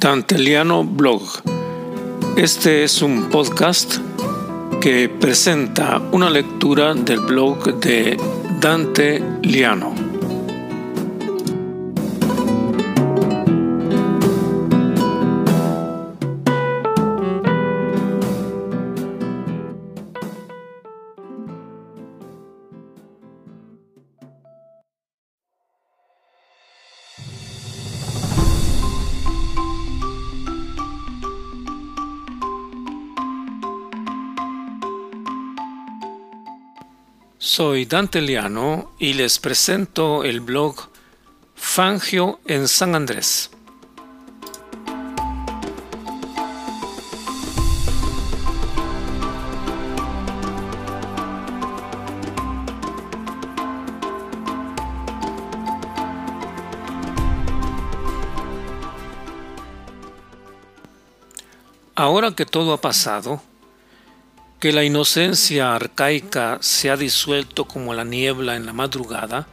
Danteliano Blog. Este es un podcast que presenta una lectura del blog de Dante Liano. Soy Dante Liano y les presento el blog Fangio en San Andrés. Ahora que todo ha pasado, que la inocencia arcaica se ha disuelto como la niebla en la madrugada,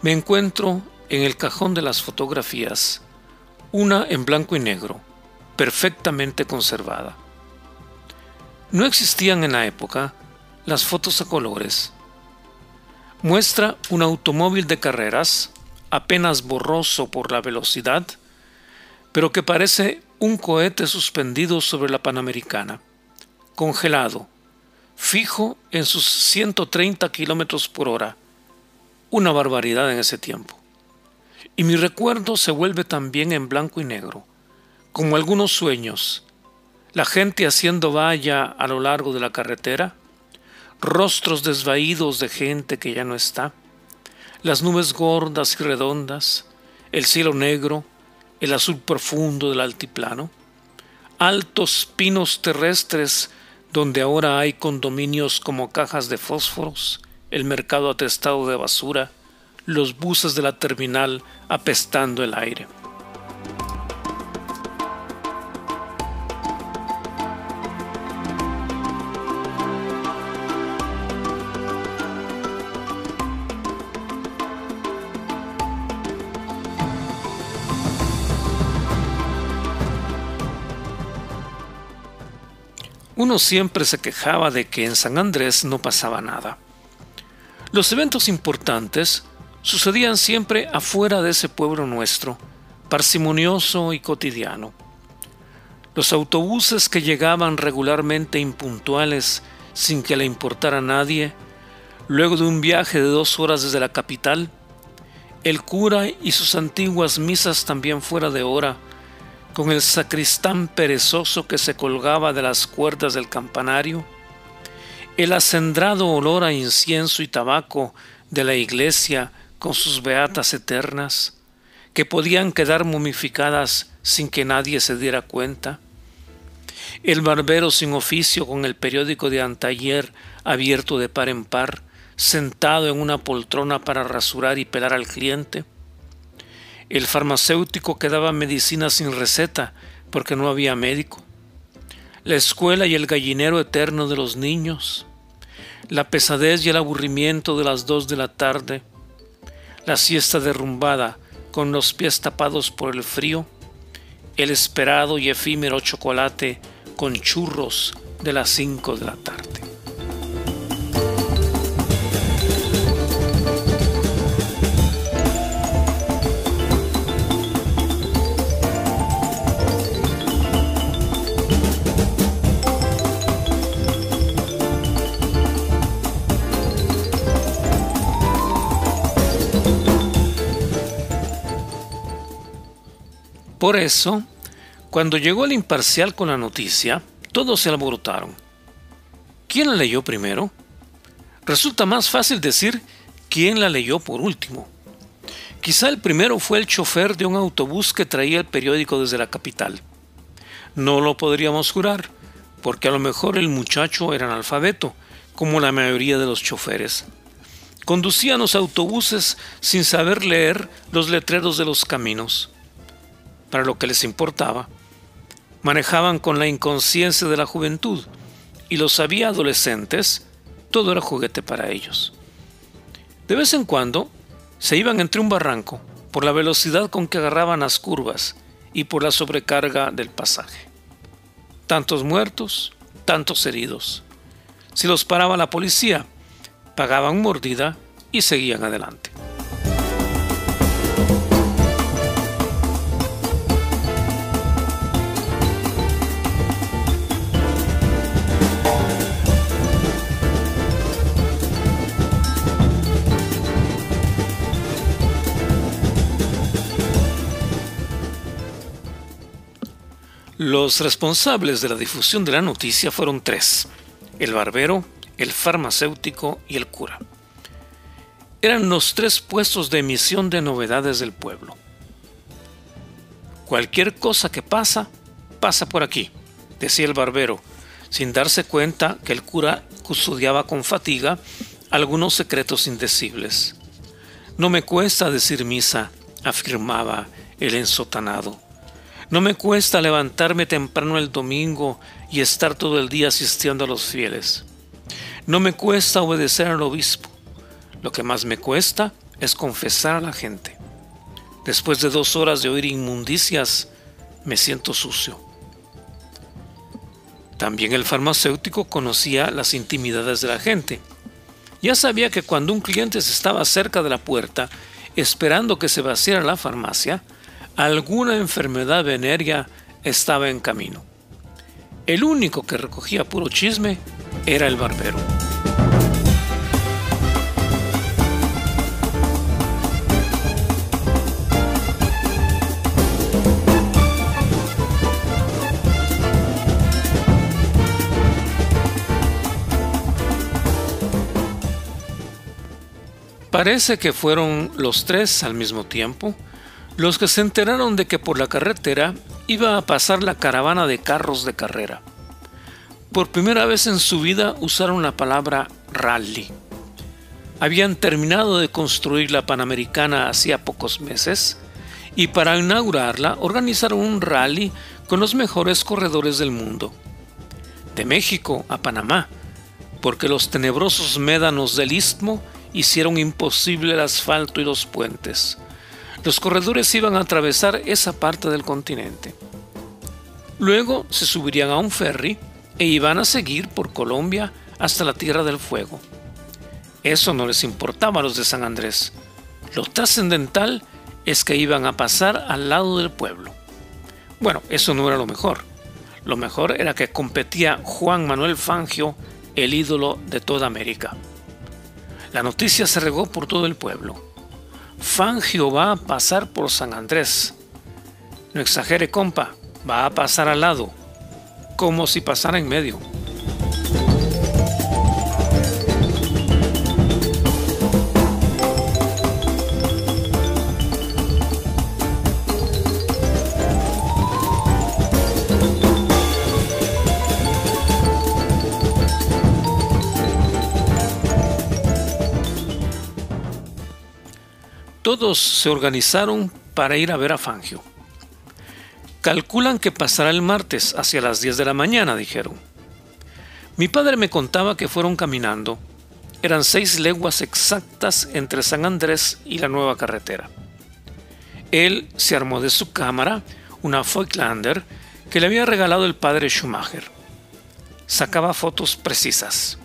me encuentro en el cajón de las fotografías, una en blanco y negro, perfectamente conservada. No existían en la época las fotos a colores. Muestra un automóvil de carreras, apenas borroso por la velocidad, pero que parece un cohete suspendido sobre la Panamericana congelado, fijo en sus 130 kilómetros por hora. Una barbaridad en ese tiempo. Y mi recuerdo se vuelve también en blanco y negro, como algunos sueños. La gente haciendo valla a lo largo de la carretera, rostros desvaídos de gente que ya no está, las nubes gordas y redondas, el cielo negro, el azul profundo del altiplano, altos pinos terrestres donde ahora hay condominios como cajas de fósforos, el mercado atestado de basura, los buses de la terminal apestando el aire. Uno siempre se quejaba de que en San Andrés no pasaba nada. Los eventos importantes sucedían siempre afuera de ese pueblo nuestro, parsimonioso y cotidiano. Los autobuses que llegaban regularmente impuntuales sin que le importara a nadie, luego de un viaje de dos horas desde la capital, el cura y sus antiguas misas también fuera de hora, con el sacristán perezoso que se colgaba de las cuerdas del campanario, el acendrado olor a incienso y tabaco de la iglesia con sus beatas eternas, que podían quedar momificadas sin que nadie se diera cuenta, el barbero sin oficio con el periódico de antayer abierto de par en par, sentado en una poltrona para rasurar y pelar al cliente, el farmacéutico que daba medicina sin receta porque no había médico, la escuela y el gallinero eterno de los niños, la pesadez y el aburrimiento de las dos de la tarde, la siesta derrumbada con los pies tapados por el frío, el esperado y efímero chocolate con churros de las cinco de la tarde. Por eso, cuando llegó el imparcial con la noticia, todos se alborotaron. ¿Quién la leyó primero? Resulta más fácil decir quién la leyó por último. Quizá el primero fue el chofer de un autobús que traía el periódico desde la capital. No lo podríamos jurar, porque a lo mejor el muchacho era analfabeto, como la mayoría de los choferes. Conducían los autobuses sin saber leer los letreros de los caminos para lo que les importaba, manejaban con la inconsciencia de la juventud y los había adolescentes, todo era juguete para ellos. De vez en cuando se iban entre un barranco por la velocidad con que agarraban las curvas y por la sobrecarga del pasaje. Tantos muertos, tantos heridos. Si los paraba la policía, pagaban mordida y seguían adelante. Los responsables de la difusión de la noticia fueron tres, el barbero, el farmacéutico y el cura. Eran los tres puestos de emisión de novedades del pueblo. Cualquier cosa que pasa, pasa por aquí, decía el barbero, sin darse cuenta que el cura custodiaba con fatiga algunos secretos indecibles. No me cuesta decir misa, afirmaba el ensotanado. No me cuesta levantarme temprano el domingo y estar todo el día asistiendo a los fieles. No me cuesta obedecer al obispo. Lo que más me cuesta es confesar a la gente. Después de dos horas de oír inmundicias, me siento sucio. También el farmacéutico conocía las intimidades de la gente. Ya sabía que cuando un cliente estaba cerca de la puerta, esperando que se vaciara la farmacia, alguna enfermedad venérea estaba en camino. El único que recogía puro chisme era el barbero. Parece que fueron los tres al mismo tiempo los que se enteraron de que por la carretera iba a pasar la caravana de carros de carrera. Por primera vez en su vida usaron la palabra rally. Habían terminado de construir la Panamericana hacía pocos meses y para inaugurarla organizaron un rally con los mejores corredores del mundo. De México a Panamá, porque los tenebrosos médanos del istmo hicieron imposible el asfalto y los puentes. Los corredores iban a atravesar esa parte del continente. Luego se subirían a un ferry e iban a seguir por Colombia hasta la Tierra del Fuego. Eso no les importaba a los de San Andrés. Lo trascendental es que iban a pasar al lado del pueblo. Bueno, eso no era lo mejor. Lo mejor era que competía Juan Manuel Fangio, el ídolo de toda América. La noticia se regó por todo el pueblo. Fangio va a pasar por San Andrés. No exagere, compa, va a pasar al lado, como si pasara en medio. Todos se organizaron para ir a ver a Fangio. Calculan que pasará el martes hacia las 10 de la mañana, dijeron. Mi padre me contaba que fueron caminando. Eran seis leguas exactas entre San Andrés y la nueva carretera. Él se armó de su cámara, una Voigtlander, que le había regalado el padre Schumacher. Sacaba fotos precisas.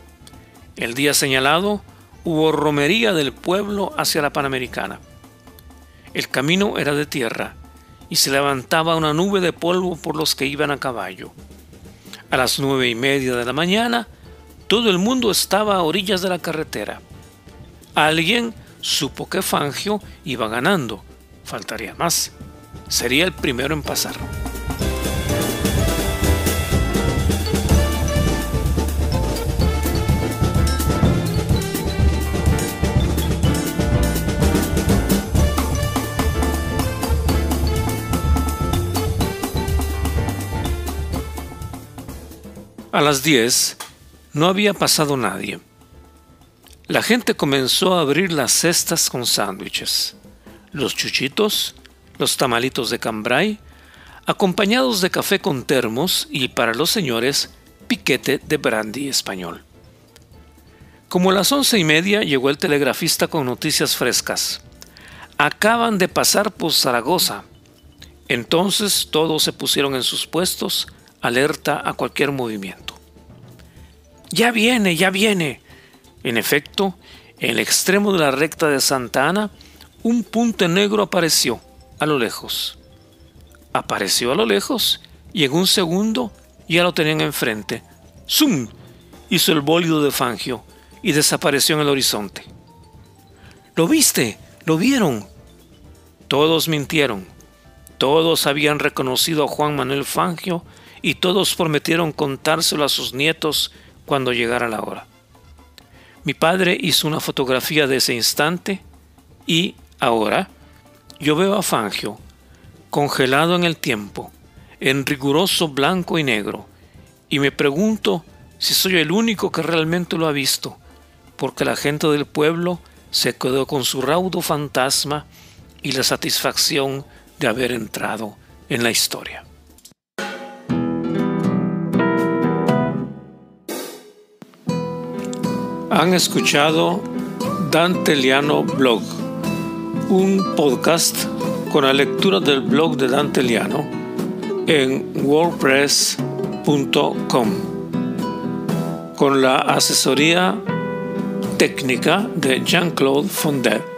El día señalado hubo romería del pueblo hacia la Panamericana. El camino era de tierra y se levantaba una nube de polvo por los que iban a caballo. A las nueve y media de la mañana, todo el mundo estaba a orillas de la carretera. Alguien supo que Fangio iba ganando. Faltaría más. Sería el primero en pasar. A las 10 no había pasado nadie. La gente comenzó a abrir las cestas con sándwiches, los chuchitos, los tamalitos de cambray, acompañados de café con termos y para los señores piquete de brandy español. Como a las once y media llegó el telegrafista con noticias frescas. Acaban de pasar por Zaragoza. Entonces todos se pusieron en sus puestos, alerta a cualquier movimiento. Ya viene, ya viene. En efecto, en el extremo de la recta de Santa Ana, un punto negro apareció a lo lejos. Apareció a lo lejos y en un segundo ya lo tenían enfrente. ¡Zum! hizo el bólido de Fangio y desapareció en el horizonte. ¿Lo viste? ¿Lo vieron? Todos mintieron. Todos habían reconocido a Juan Manuel Fangio y todos prometieron contárselo a sus nietos cuando llegara la hora. Mi padre hizo una fotografía de ese instante y ahora yo veo a Fangio congelado en el tiempo, en riguroso blanco y negro, y me pregunto si soy el único que realmente lo ha visto, porque la gente del pueblo se quedó con su raudo fantasma y la satisfacción de haber entrado en la historia. Han escuchado Dante Liano Blog, un podcast con la lectura del blog de Dante Liano en wordpress.com, con la asesoría técnica de Jean-Claude Fondet.